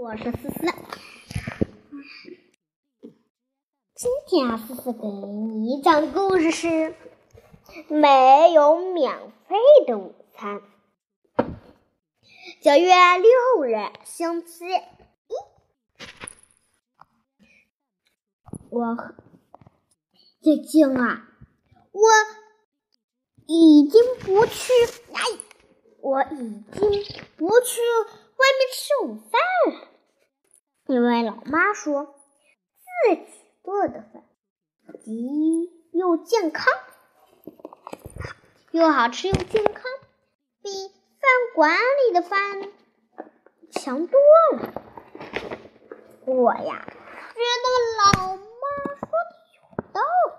我是思思。今天啊，思思给你讲故事是没有免费的午餐。九月六日，星期一，我最近啊，我已经不去，哎，我已经不去外面吃午饭了，因为老妈说自己做的饭既又健康，又好吃又健康，比饭馆里的饭强多了。我呀，觉得老妈说的有道理，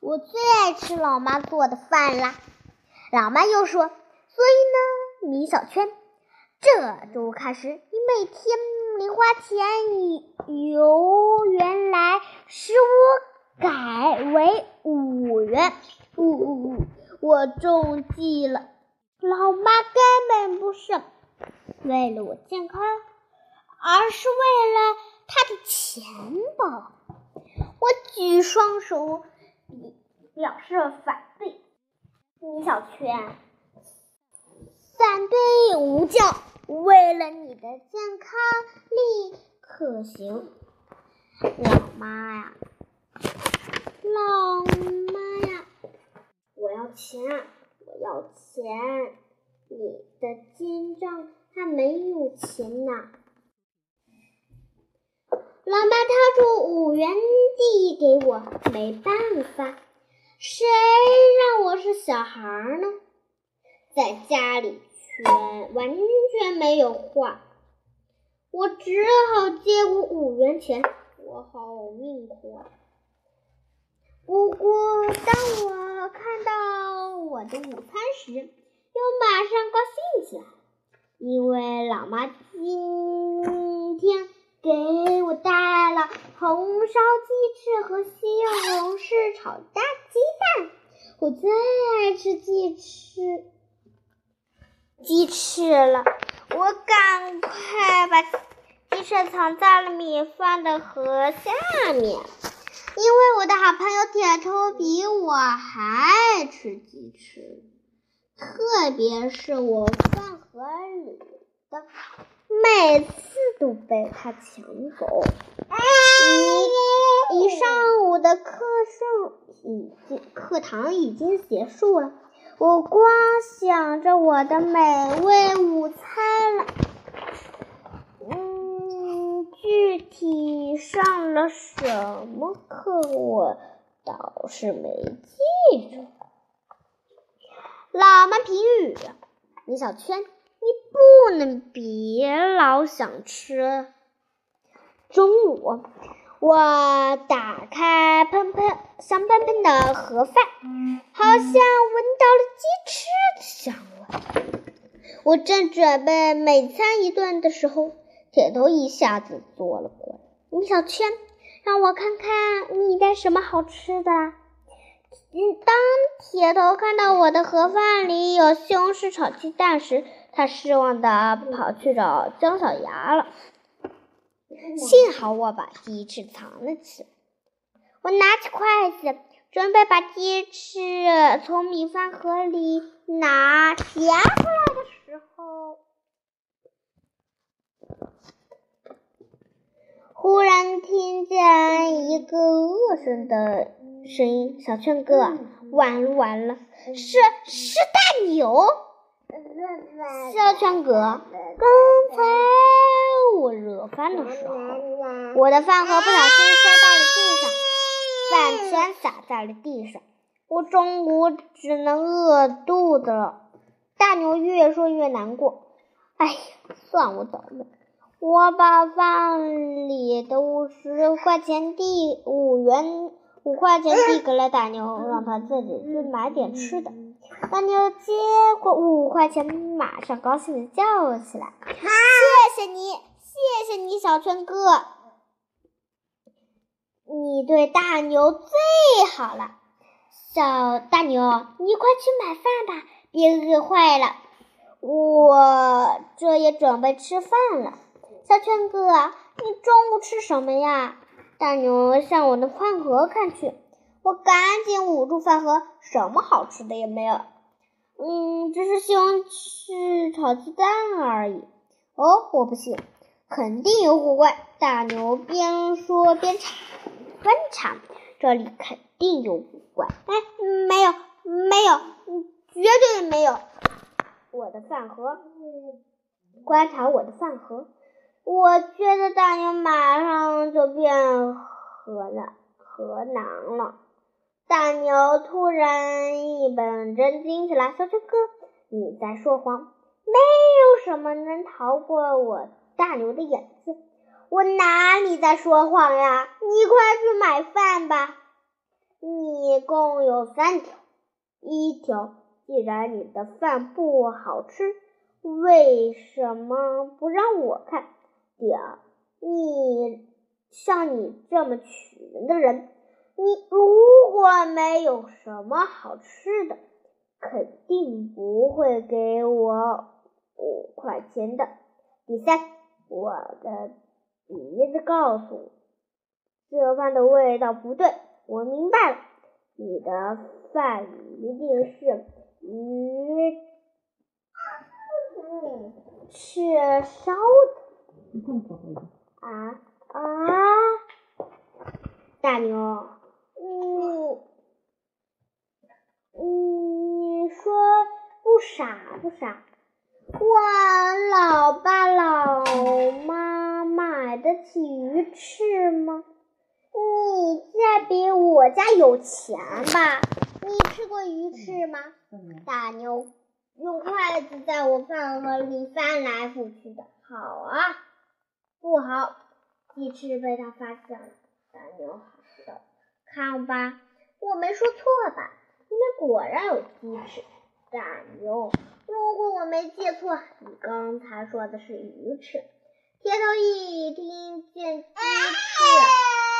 我最爱吃老妈做的饭啦。老妈又说，所以呢，米小圈，这周开始，你每天零花钱由原来十五改为五元。呜呜呜！我中计了，老妈根本不是为了我健康，而是为了她的钱包。我举双手表示反对。米小圈，反对无效。为了你的健康，立可行。老妈呀，老妈呀，我要钱，我要钱！你的金账还没有钱呢。老妈掏出五元递给我，没办法，谁让我是小孩呢？在家里全完全没有话，我只好接过五元钱。我好命苦啊。不过，当我看到我的午餐时，又马上高兴起来，因为老妈今天给我带来了红烧鸡翅和西红柿炒大鸡蛋。我最爱吃鸡翅，鸡翅了。我赶快把鸡翅藏在了米饭的盒下面。因为我的好朋友铁头比我还爱吃鸡翅，特别是我饭盒里的，每次都被他抢走。一一上午的课上已经课堂已经结束了，我光想着我的美味午餐了。嗯具体上了什么课，我倒是没记住。老妈评语：米小圈，你不能别老想吃。中午，我打开喷喷香喷喷的盒饭，好像闻到了鸡翅的香味。我正准备美餐一顿的时候。铁头一下子坐了过来，米小圈，让我看看你带什么好吃的。嗯，当铁头看到我的盒饭里有西红柿炒鸡蛋时，他失望的跑去找姜小牙了。幸好我把鸡翅藏了起来。我拿起筷子，准备把鸡翅从米饭盒里拿夹出来的时候。忽然听见一个恶声的声音：“小圈哥，完了完了，是是大牛！”小圈哥，刚才我热饭的时候，我的饭盒不小心摔到了地上，饭全洒在了地上，我中午只能饿肚子了。大牛越说越难过：“哎呀，算我倒霉。”我把饭里的五十块钱递五元五块钱递给了大牛，让他自己去买点吃的。大牛接过五块钱，马上高兴的叫了起来：“谢谢你，谢你，小春哥，你对大牛最好了。”小大牛，你快去买饭吧，别饿坏了。我这也准备吃饭了。小圈哥，你中午吃什么呀？大牛向我的饭盒看去，我赶紧捂住饭盒，什么好吃的也没有。嗯，只是西红柿炒鸡蛋而已。哦，我不信，肯定有古怪。大牛边说边查观察，这里肯定有古怪。哎，没有，没有，绝对没有。我的饭盒，观察我的饭盒，我觉得大牛马上就变河了，河囊了。大牛突然一本正经起来：“小圈哥，你在说谎，没有什么能逃过我大牛的眼睛。我哪里在说谎呀？你快去买饭吧，你共有三条。一条，既然你的饭不好吃，为什么不让我看？第二，你像你这么取人的人。”你如果没有什么好吃的，肯定不会给我五块钱的。第三，我的鼻子告诉我，这饭的味道不对。我明白了，你的饭一定是鱼翅烧的。啊啊！大牛。你你说不傻不傻？我老爸老妈买得起鱼翅吗？你家比我家有钱吧？你吃过鱼翅吗？大牛用筷子在我饭盒里翻来覆去的，好啊，不好，鸡翅被他发现了。大牛喊道。看吧，我没说错吧？里面果然有鸡翅。大牛，如果我没记错，你刚才说的是鱼翅。铁头一听见“鸡翅”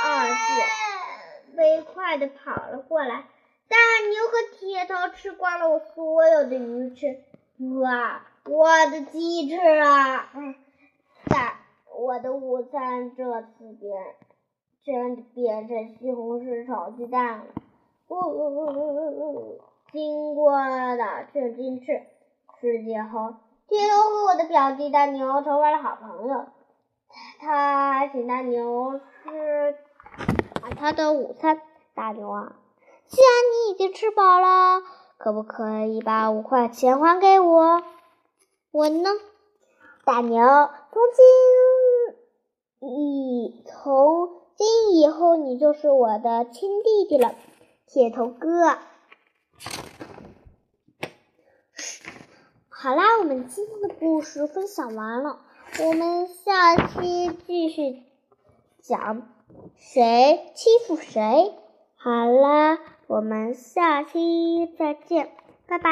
二字，飞快的跑了过来。大牛和铁头吃光了我所有的鱼翅。哇，我的鸡翅啊！大，我的午餐这次变。真的变成西红柿炒鸡蛋了。呜呜呜呜呜呜！经过了这鸡翅世界后，铁头和我的表弟大牛成为了好朋友。他还请大牛吃他的午餐。大牛啊，既然你已经吃饱了，可不可以把五块钱还给我？我呢？大牛，从今以从。今以后你就是我的亲弟弟了，铁头哥。好啦，我们今天的故事分享完了，我们下期继续讲谁欺负谁。好啦，我们下期再见。